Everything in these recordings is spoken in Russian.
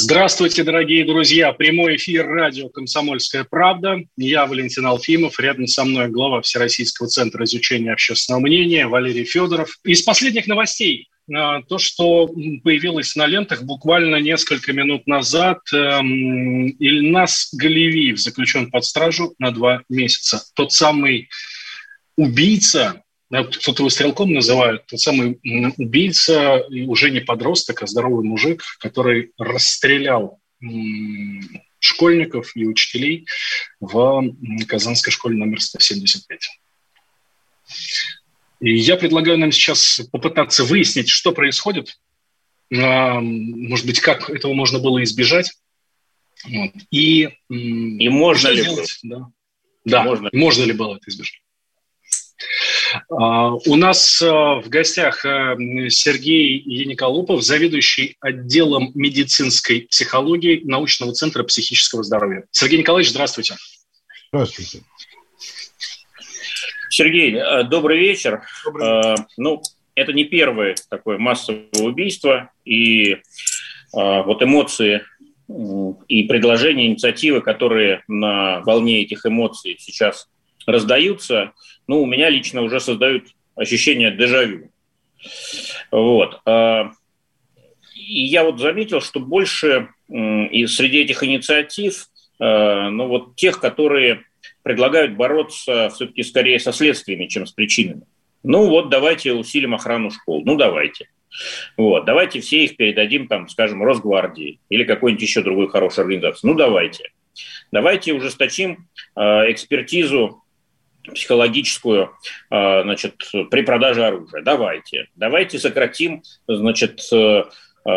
Здравствуйте, дорогие друзья. Прямой эфир радио «Комсомольская правда». Я Валентин Алфимов. Рядом со мной глава Всероссийского центра изучения общественного мнения Валерий Федоров. Из последних новостей а, то, что появилось на лентах буквально несколько минут назад. Эм, Ильнас Галевиев заключен под стражу на два месяца. Тот самый убийца, кто-то его стрелком называют, тот самый убийца, уже не подросток, а здоровый мужик, который расстрелял школьников и учителей в Казанской школе номер 175. И я предлагаю нам сейчас попытаться выяснить, что происходит, а, может быть, как этого можно было избежать. Вот. И, и можно ли было? Да, да можно. можно ли было это избежать? А, у нас а, в гостях Сергей Яниколупов, заведующий отделом медицинской психологии научного центра психического здоровья. Сергей Николаевич, здравствуйте. Здравствуйте. Сергей, добрый вечер. Добрый. Э, ну, это не первое такое массовое убийство, и вот эмоции и предложения, инициативы, которые на волне этих эмоций сейчас раздаются, ну, у меня лично уже создают ощущение дежавю. Вот. И я вот заметил, что больше и среди этих инициатив, ну, вот тех, которые предлагают бороться все-таки скорее со следствиями, чем с причинами. Ну вот давайте усилим охрану школ. Ну давайте. Вот, давайте все их передадим, там, скажем, Росгвардии или какой-нибудь еще другой хорошей организации. Ну давайте. Давайте ужесточим э, экспертизу психологическую, э, значит, при продаже оружия. Давайте. Давайте сократим, значит, э, э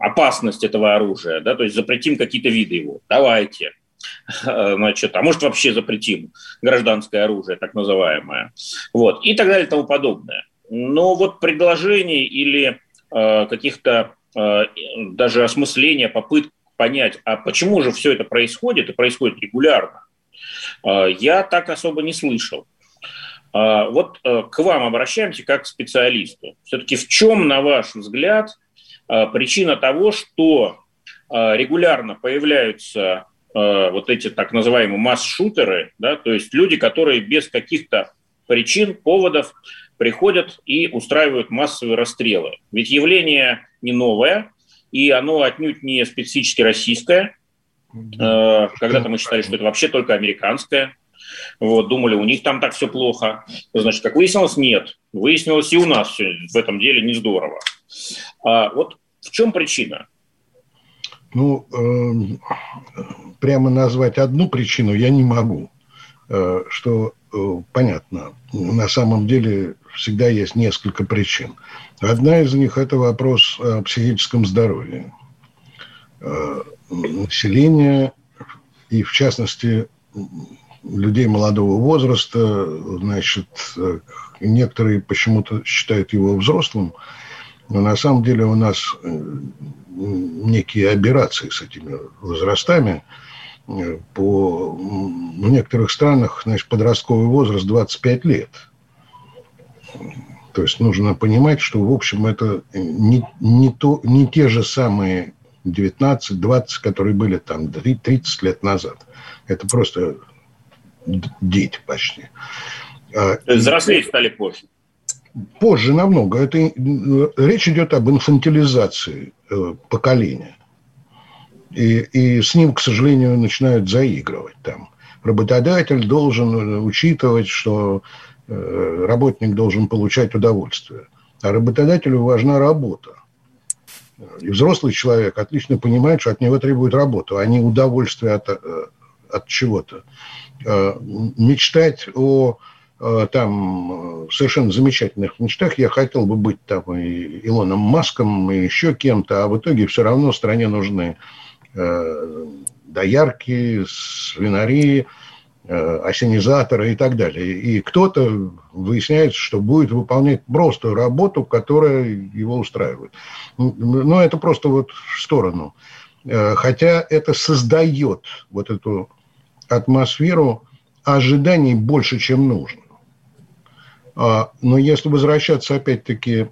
опасность этого оружия, да, то есть запретим какие-то виды его. Давайте. значит, а может вообще запретим гражданское оружие, так называемое, вот, и так далее и тому подобное. Но вот предложений или каких-то даже осмысления, попыток понять, а почему же все это происходит и происходит регулярно, я так особо не слышал. Э, вот э, к вам обращаемся как к специалисту. Все-таки в чем, на ваш взгляд, э, причина того, что регулярно появляются вот эти так называемые масс-шутеры, да, то есть люди, которые без каких-то причин, поводов приходят и устраивают массовые расстрелы. Ведь явление не новое, и оно отнюдь не специфически российское. Э, когда-то мы считали, что это вообще только американское. Вот, думали, у них там так все плохо. Значит, как выяснилось, нет. Выяснилось, и у нас все в этом деле не здорово. А вот в чем причина? Ну, э, прямо назвать одну причину я не могу. Э, что э, понятно, на самом деле всегда есть несколько причин. Одна из них – это вопрос о психическом здоровье э, населения и, в частности, людей молодого возраста, значит, некоторые почему-то считают его взрослым, но на самом деле у нас некие операции с этими возрастами. По, в некоторых странах значит, подростковый возраст 25 лет. То есть нужно понимать, что, в общем, это не, не, то, не те же самые 19-20, которые были там 30 лет назад. Это просто дети почти. А, взрослеть стали позже. Позже намного. Это, э, речь идет об инфантилизации э, поколения. И, и с ним, к сожалению, начинают заигрывать там. Работодатель должен учитывать, что э, работник должен получать удовольствие. А работодателю важна работа. И взрослый человек отлично понимает, что от него требует работу, а не удовольствие от, от чего-то. Мечтать о Э, там э, совершенно замечательных мечтах. Я хотел бы быть там и Илоном Маском, и еще кем-то, а в итоге все равно стране нужны доярки, свинари, осенизаторы и так далее. И кто-то выясняется, что будет выполнять просто работу, которая его устраивает. Но это просто вот в сторону. Хотя это создает вот эту атмосферу ожиданий больше, чем нужно. А, но если возвращаться опять-таки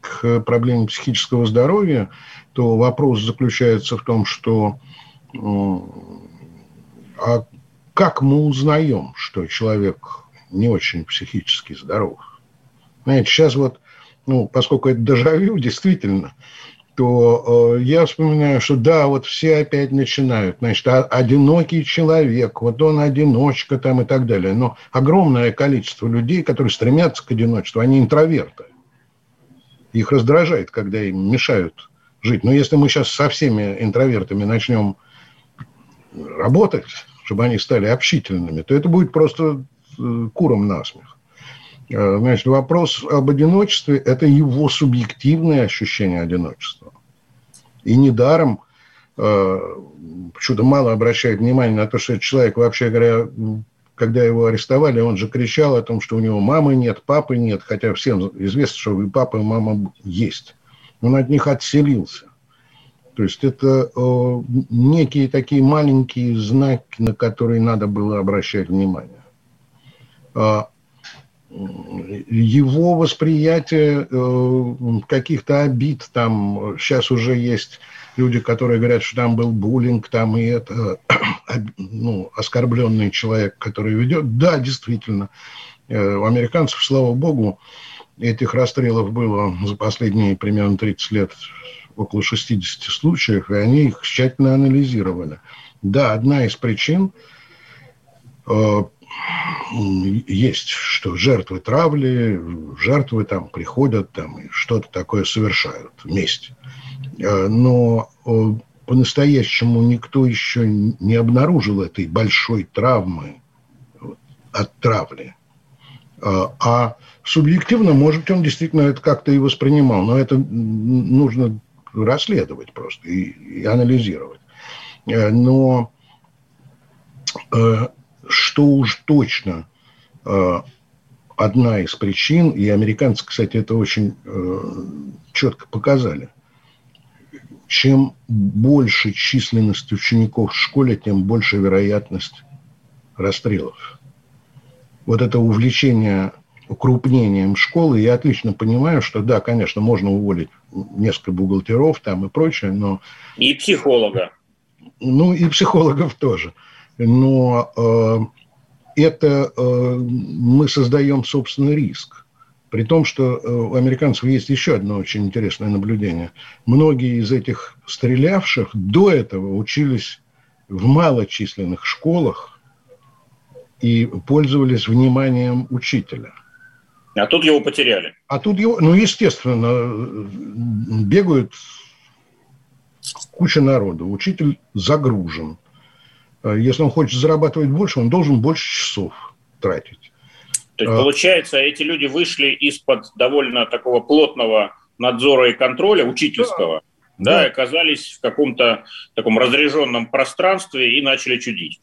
к проблеме психического здоровья, то вопрос заключается в том, что а как мы узнаем, что человек не очень психически здоров? Знаете, сейчас вот, ну, поскольку это дежавю, действительно, то э, я вспоминаю, что да, вот все опять начинают, значит, а, одинокий человек, вот он одиночка там и так далее. Но огромное количество людей, которые стремятся к одиночеству, они интроверты. Их раздражает, когда им мешают жить. Но если мы сейчас со всеми интровертами начнем работать, чтобы они стали общительными, то это будет просто э, куром насмех. Э, значит, вопрос об одиночестве – это его субъективное ощущение одиночества. И недаром э, почему-то мало обращает внимание на то, что этот человек, вообще говоря, когда его арестовали, он же кричал о том, что у него мамы нет, папы нет, хотя всем известно, что и папа, и мама есть. Он от них отселился. То есть это э, некие такие маленькие знаки, на которые надо было обращать внимание. А его восприятие э, каких-то обид, там сейчас уже есть люди, которые говорят, что там был буллинг, там и это, ну, оскорбленный человек, который ведет. Да, действительно, э, у американцев, слава богу, этих расстрелов было за последние примерно 30 лет около 60 случаев, и они их тщательно анализировали. Да, одна из причин э, есть, что жертвы травли, жертвы там приходят там и что-то такое совершают вместе. Э, но э, по-настоящему никто еще не обнаружил этой большой травмы от травли. Э, а субъективно, может, он действительно это как-то и воспринимал, но это нужно расследовать просто и, и анализировать. Но что уж точно э, одна из причин, и американцы, кстати, это очень э, четко показали, чем больше численность учеников в школе, тем больше вероятность расстрелов. Вот это увлечение укрупнением школы, я отлично понимаю, что да, конечно, можно уволить несколько бухгалтеров там и прочее, но... И психолога. Ну, и психологов тоже но э, это э, мы создаем собственный риск. При том, что э, у американцев есть еще одно очень интересное наблюдение. Многие из этих стрелявших до этого учились в малочисленных школах и пользовались вниманием учителя. А тут его потеряли. А тут его, ну, естественно, бегают куча народу. Учитель загружен. Если он хочет зарабатывать больше, он должен больше часов тратить. То есть, а. получается, эти люди вышли из-под довольно такого плотного надзора и контроля учительского, да, да, да. оказались в каком-то таком разряженном пространстве и начали чудить.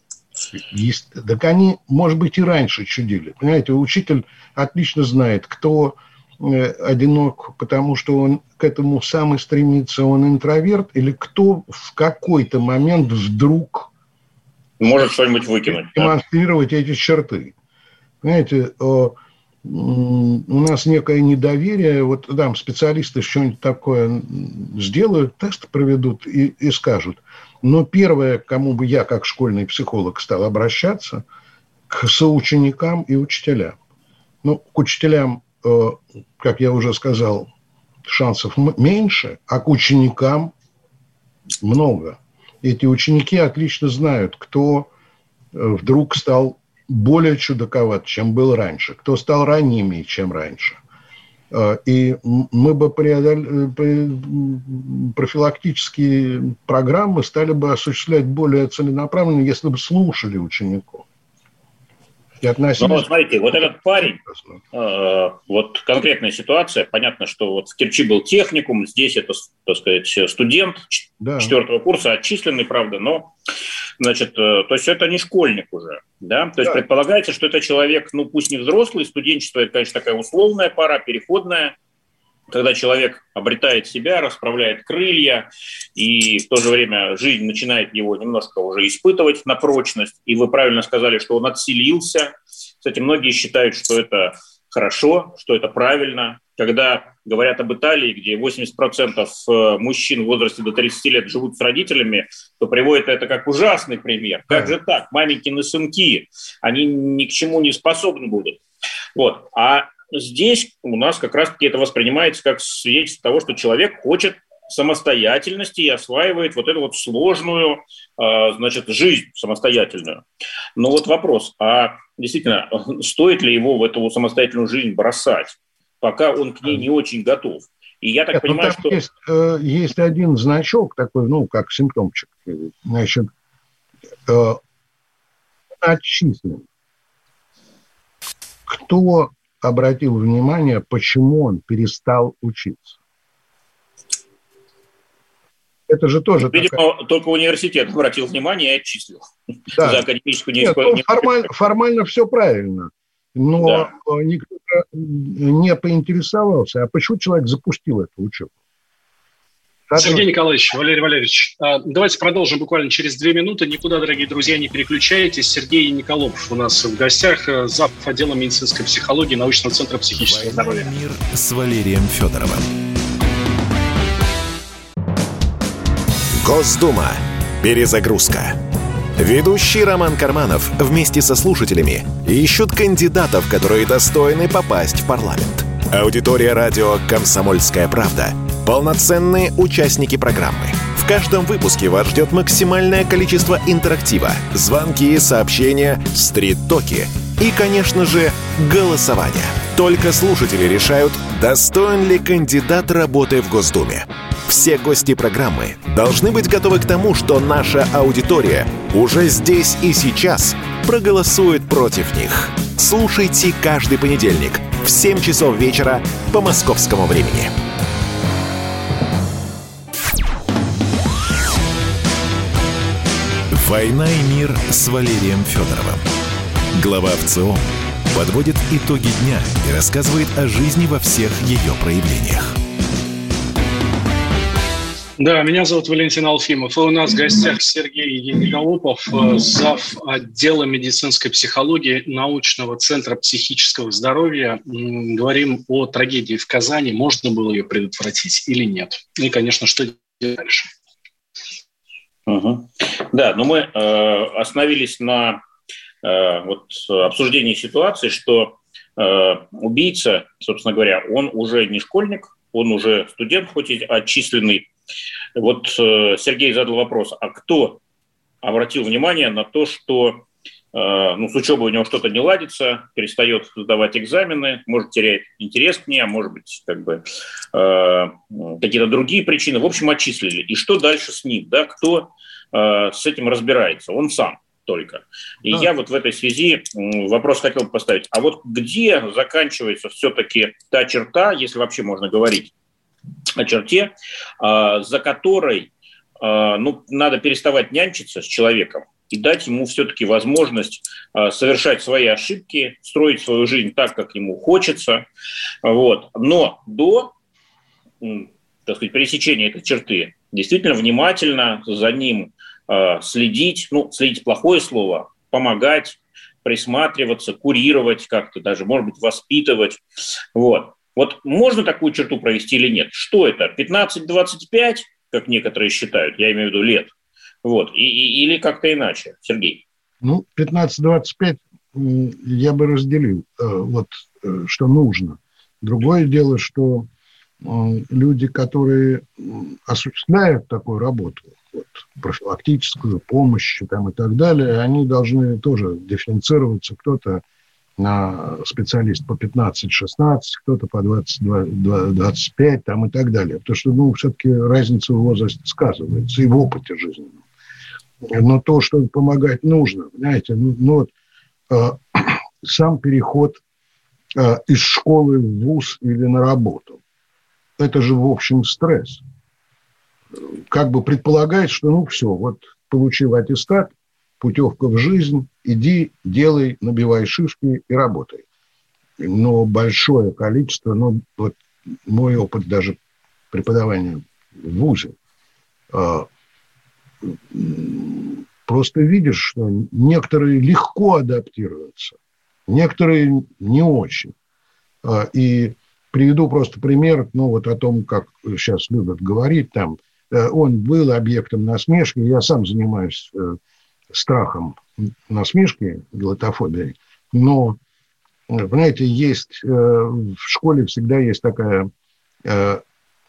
Есть, так они, может быть, и раньше чудили. Понимаете, учитель отлично знает, кто э, одинок, потому что он к этому сам и стремится, он интроверт, или кто в какой-то момент вдруг может что-нибудь выкинуть. Демонстрировать да? эти черты. Понимаете, у нас некое недоверие, вот там специалисты что-нибудь такое сделают, тест проведут и, и скажут. Но первое, к кому бы я, как школьный психолог, стал обращаться, к соученикам и учителям. Ну, к учителям, э, как я уже сказал, шансов меньше, а к ученикам много эти ученики отлично знают, кто э, вдруг стал более чудаковат, чем был раньше, кто стал ранними, чем раньше. Э, и мы бы преодол... Э, профилактические программы стали бы осуществлять более целенаправленно, если бы слушали учеников. И относились... Ну, вот смотрите, вот этот парень, э, вот конкретная ситуация, понятно, что вот в Керчи был техникум, здесь это, так сказать, студент да. четвертого курса, отчисленный, правда, но, значит, э, то есть это не школьник уже, да, то есть да. предполагается, что это человек, ну, пусть не взрослый, студенчество, это, конечно, такая условная пора, переходная, когда человек обретает себя, расправляет крылья, и в то же время жизнь начинает его немножко уже испытывать на прочность. И вы правильно сказали, что он отселился. Кстати, многие считают, что это хорошо, что это правильно. Когда говорят об Италии, где 80% э, мужчин в возрасте до 30 лет живут с родителями, то приводят это как ужасный пример. Как же так? Маменькины сынки, они ни к чему не способны будут. Вот. А здесь у нас как раз-таки это воспринимается как свидетельство того, что человек хочет самостоятельности и осваивает вот эту вот сложную, а, значит, жизнь самостоятельную. Но вот вопрос, а действительно, стоит ли его в эту самостоятельную жизнь бросать, пока он к ней не очень готов? И я так Нет, ну, понимаю, что... Есть, э, есть один значок такой, ну, как симптомчик. Значит, э, отчислен. Кто обратил внимание, почему он перестал учиться. Это же тоже... Видимо, такая... только университет обратил внимание и отчислил да. за академическую Нет, ну, формаль, формально все правильно, но да. никто не поинтересовался, а почему человек запустил эту учебу. Сергей Николаевич, Валерий Валерьевич, а, давайте продолжим буквально через две минуты. Никуда, дорогие друзья, не переключайтесь. Сергей Николов у нас в гостях, э, зав. отдела медицинской психологии научного центра психического здоровья. Мир с Валерием Федоровым. Госдума. Перезагрузка. Ведущий Роман Карманов вместе со слушателями ищут кандидатов, которые достойны попасть в парламент. Аудитория радио «Комсомольская правда» Полноценные участники программы. В каждом выпуске вас ждет максимальное количество интерактива, звонки, сообщения, стрит-токи и, конечно же, голосование. Только слушатели решают, достоин ли кандидат работы в Госдуме. Все гости программы должны быть готовы к тому, что наша аудитория уже здесь и сейчас проголосует против них. Слушайте каждый понедельник в 7 часов вечера по московскому времени. «Война и мир» с Валерием Федоровым. Глава ВЦО подводит итоги дня и рассказывает о жизни во всех ее проявлениях. Да, меня зовут Валентин Алфимов. И у нас в гостях Сергей Николопов, э, зав. отдела медицинской психологии научного центра психического здоровья. Говорим о трагедии в Казани. Можно было ее предотвратить или нет? И, конечно, что делать дальше? Угу. Да, но мы э, остановились на вот, обсуждении ситуации, что э, убийца, собственно говоря, он уже не школьник, он уже студент, хоть и отчисленный. Вот э, Сергей задал вопрос, а кто обратил внимание на то, что э, ну, с учебой у него что-то не ладится, перестает сдавать экзамены, может терять интерес к ней, а может быть как бы, э, какие-то другие причины. В общем, отчислили. И что дальше с ним? Да? Кто Э, с этим разбирается, он сам только. И да. я вот в этой связи вопрос хотел бы поставить. А вот где заканчивается все-таки та черта, если вообще можно говорить о черте, э, за которой э, ну, надо переставать нянчиться с человеком и дать ему все-таки возможность совершать свои ошибки, строить свою жизнь так, как ему хочется. Вот. Но до так сказать, пересечения этой черты действительно внимательно за ним следить, ну, следить плохое слово, помогать, присматриваться, курировать как-то даже, может быть, воспитывать. Вот. Вот можно такую черту провести или нет? Что это? 15-25, как некоторые считают, я имею в виду лет? Вот. И, и, или как-то иначе, Сергей? Ну, 15-25 я бы разделил, э, вот, э, что нужно. Другое дело, что люди, которые осуществляют такую работу, вот, профилактическую помощь там, и так далее, они должны тоже дифференцироваться. Кто-то на специалист по 15-16, кто-то по 20-25 там, и так далее. Потому что ну, все-таки разница в возрасте сказывается и в опыте жизненном. Но то, что помогать нужно, знаете, ну, ну вот, э, сам переход э, из школы в ВУЗ или на работу. Это же, в общем, стресс. Как бы предполагает, что ну все, вот получил аттестат, путевка в жизнь, иди, делай, набивай шишки и работай. Но большое количество, ну вот мой опыт даже преподавания в ВУЗе, э, просто видишь, что некоторые легко адаптируются, некоторые не очень. А, и приведу просто пример, ну, вот о том, как сейчас любят говорить, там, он был объектом насмешки, я сам занимаюсь э, страхом насмешки, глотофобией, но, понимаете, есть, э, в школе всегда есть такая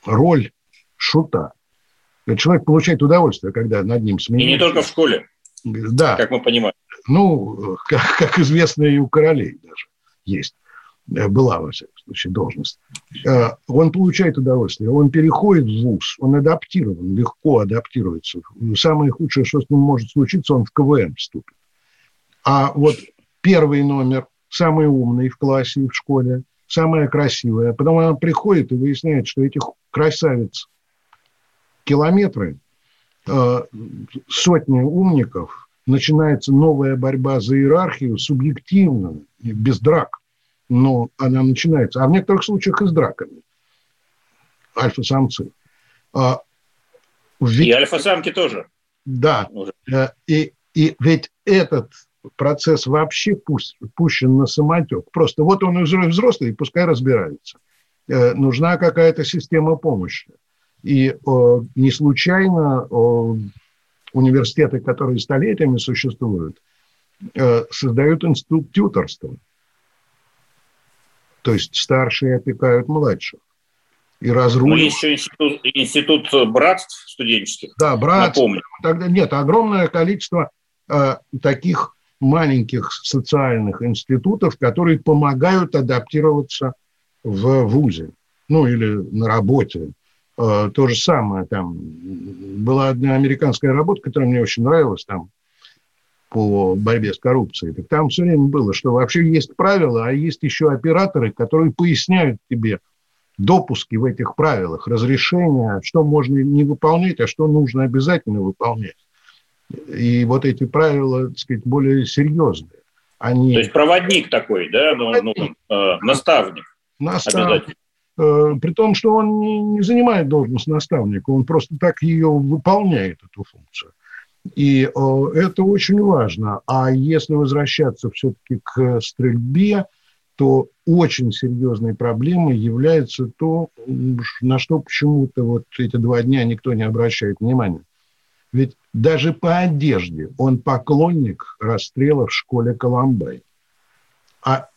роль шута. Человек получает удовольствие, когда над ним смеются. И не только в школе. Да. Как мы понимаем. Ну, как, как известно, и у королей даже есть. Э, была, во всяком случае, должность. Э, он получает удовольствие, он переходит в ВУЗ, он адаптирован, легко адаптируется. Самое худшее, что с ним может случиться, он в КВМ вступит. А вот первый номер, самый умный в классе и в школе, самая красивая. Потом она приходит и выясняет, что этих красавиц километры, э, сотни умников, начинается новая борьба за иерархию, субъективно, без драк. Но она начинается. А в некоторых случаях и с драками. Альфа-самцы. А, ведь, и альфа-самки тоже. Да. Уже. Э, и, и ведь этот процесс вообще пусть, пущен на самотек. Просто вот он уже взрослый, пускай разбирается. Э, нужна какая-то система помощи. И о, не случайно о, университеты, которые столетиями существуют, э, создают институт тьюторства. То есть старшие опекают младших. И разруливают. Но есть еще институт, институт братств студенческих. Да, братств. Напомню. Тогда нет, огромное количество э, таких маленьких социальных институтов, которые помогают адаптироваться в ВУЗе, ну или на работе. Э, то же самое там. Была одна американская работа, которая мне очень нравилась там по борьбе с коррупцией. Так там все время было, что вообще есть правила, а есть еще операторы, которые поясняют тебе допуски в этих правилах, разрешения, что можно не выполнять, а что нужно обязательно выполнять. И вот эти правила, так сказать, более серьезные. Они... То есть проводник такой, да, ну, ну, э, наставник. Наставник. Э, при том, что он не, не занимает должность наставника, он просто так ее выполняет, эту функцию. И э, это очень важно. А если возвращаться все-таки к стрельбе, то очень серьезной проблемой является то, на что почему-то вот эти два дня никто не обращает внимания. Ведь даже по одежде он поклонник расстрела в школе Коломбай. А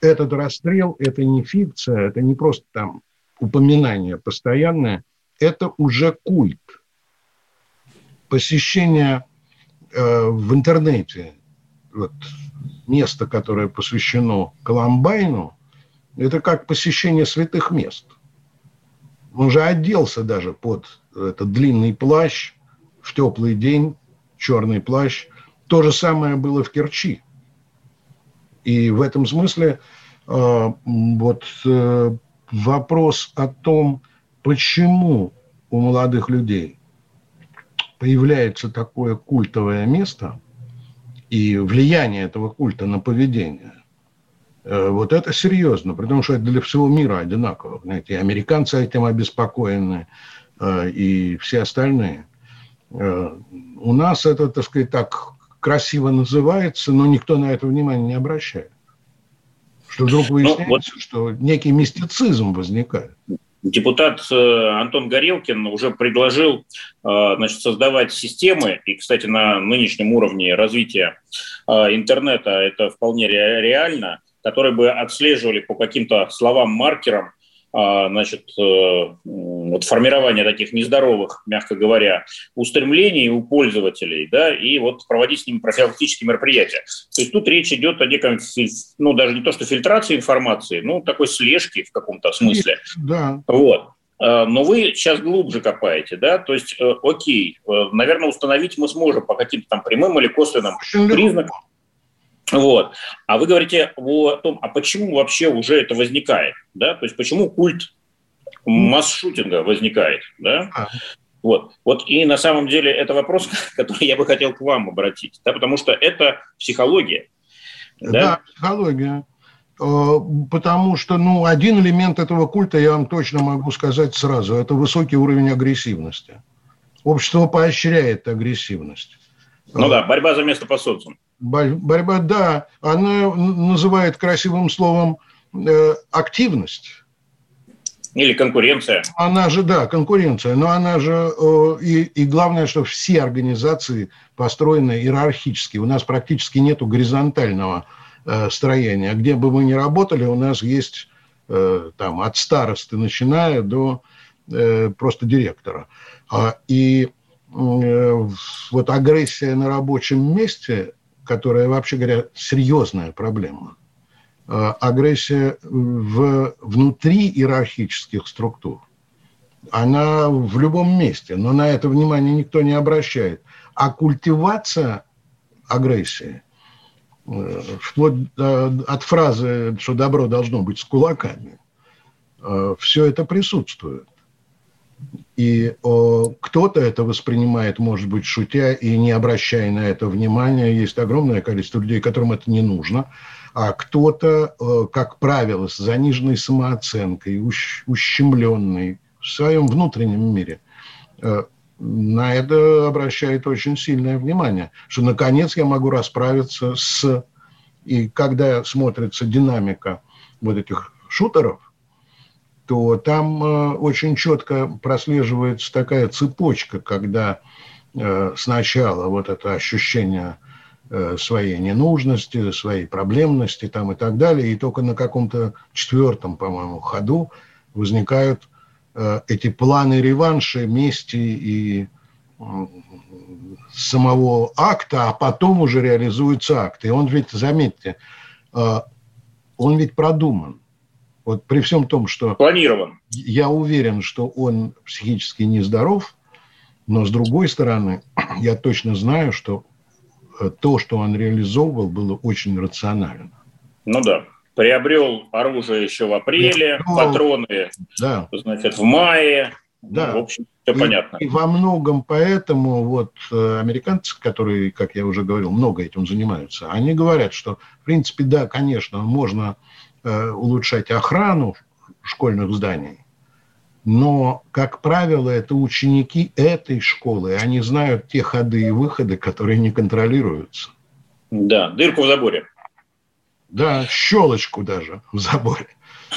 этот расстрел – это не фикция, это не просто там упоминание постоянное, это уже культ. Посещение э, в интернете вот, места, которое посвящено Коломбайну, это как посещение святых мест. Он же оделся даже под этот длинный плащ в теплый день, черный плащ. То же самое было в Керчи. И в этом смысле э, вот э, вопрос о том, почему у молодых людей появляется такое культовое место и влияние этого культа на поведение, э, вот это серьезно, потому что это для всего мира одинаково. Знаете, и американцы этим обеспокоены, и все остальные. У нас это, так сказать, так красиво называется, но никто на это внимание не обращает. Что вдруг ну, выясняется, ну, вот что некий мистицизм возникает. Депутат э, Антон Горелкин уже предложил э, значит, создавать системы, и, кстати, на нынешнем уровне развития э, интернета это вполне реально, которые бы отслеживали по каким-то словам-маркерам значит, э, вот формирование таких нездоровых, мягко говоря, устремлений у пользователей, да, и вот проводить с ними профилактические мероприятия. То есть тут речь идет о неком, ну, даже не то, что фильтрации информации, ну, такой слежки в каком-то смысле. Да. Вот. А, но вы сейчас глубже копаете, да, то есть, э, окей, э, наверное, установить мы сможем по каким-то там прямым или косвенным признакам. Вот. А вы говорите о том, а почему вообще уже это возникает? Да? То есть почему культ масс-шутинга возникает? Да? А. Вот. вот и на самом деле это вопрос, который я бы хотел к вам обратить, да, потому что это психология. Да, да психология. Э, потому что ну, один элемент этого культа, я вам точно могу сказать сразу, это высокий уровень агрессивности. Общество поощряет агрессивность. Ну да, борьба за место под солнцем. Борьба, да, она называет красивым словом э, активность. Или конкуренция. Она же, да, конкуренция. Но она же, э, и, и главное, что все организации построены иерархически. У нас практически нету горизонтального э, строения. Где бы мы ни работали, у нас есть э, там от старосты начиная до э, просто директора. А, и э, вот агрессия на рабочем месте, которая, вообще говоря, серьезная проблема – Э, агрессия в, внутри иерархических структур, она в любом месте, но на это внимание никто не обращает. А культивация агрессии, э, вплоть от фразы, что добро должно быть с кулаками, э, все это присутствует. И кто-то это воспринимает, может быть, шутя и не обращая на это внимания. Есть огромное количество людей, которым это не нужно а кто-то, э, как правило, с заниженной самооценкой, ущемленный в своем внутреннем мире, э, на это обращает очень сильное внимание, что наконец я могу расправиться с... И когда смотрится динамика вот этих шутеров, то там э, очень четко прослеживается такая цепочка, когда сначала вот это ощущение Э, своей ненужности, своей проблемности там и так далее. И только на каком-то четвертом, по-моему, ходу возникают э, эти планы реванша, мести и самого акта, а потом уже реализуется акт. И он ведь, заметьте, э, он ведь продуман. Вот при всем том, что... Планирован. Я уверен, что он психически нездоров, но с другой стороны, я точно знаю, что то, что он реализовывал, было очень рационально. Ну да. Приобрел оружие еще в апреле, ну, патроны, да. значит, в мае. Ну, да. В общем, все и, понятно. И во многом поэтому вот э, американцы, которые, как я уже говорил, много этим занимаются, они говорят, что, в принципе, да, конечно, можно э, улучшать охрану школьных зданий, но, как правило, это ученики этой школы. Они знают те ходы и выходы, которые не контролируются. Да, дырку в заборе. Да, щелочку даже в заборе.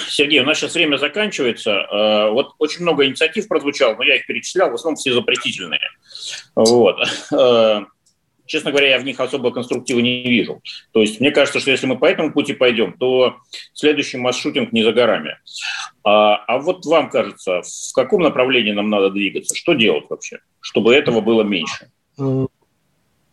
Сергей, у нас сейчас время заканчивается. Э, вот очень много инициатив прозвучало, но я их перечислял, в основном все запретительные. Вот. Честно говоря, я в них особо конструктива не вижу. То есть мне кажется, что если мы по этому пути пойдем, то следующий масс-шутинг не за горами. А, а вот вам кажется, в каком направлении нам надо двигаться? Что делать вообще, чтобы этого было меньше? Э,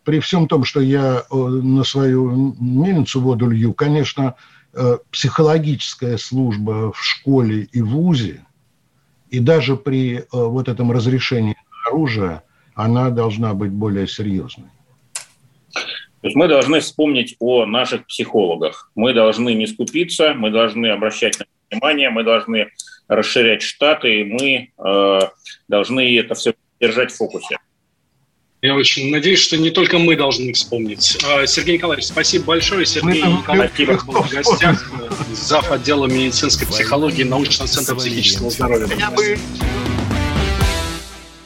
при всем том, что я э, на свою мельницу воду лью, конечно, э, психологическая служба в школе и вузе, и даже при вот этом разрешении оружия, она должна быть более серьезной. То есть мы должны вспомнить о наших психологах. Мы должны не скупиться, мы должны обращать на внимание, мы должны расширять штаты, и мы э, должны это все держать в фокусе. Я очень надеюсь, что не только мы должны вспомнить. А, Сергей Николаевич, спасибо большое. Сергей мы Николаевич был в гостях, зав. отдела медицинской психологии научного центра психического здоровья.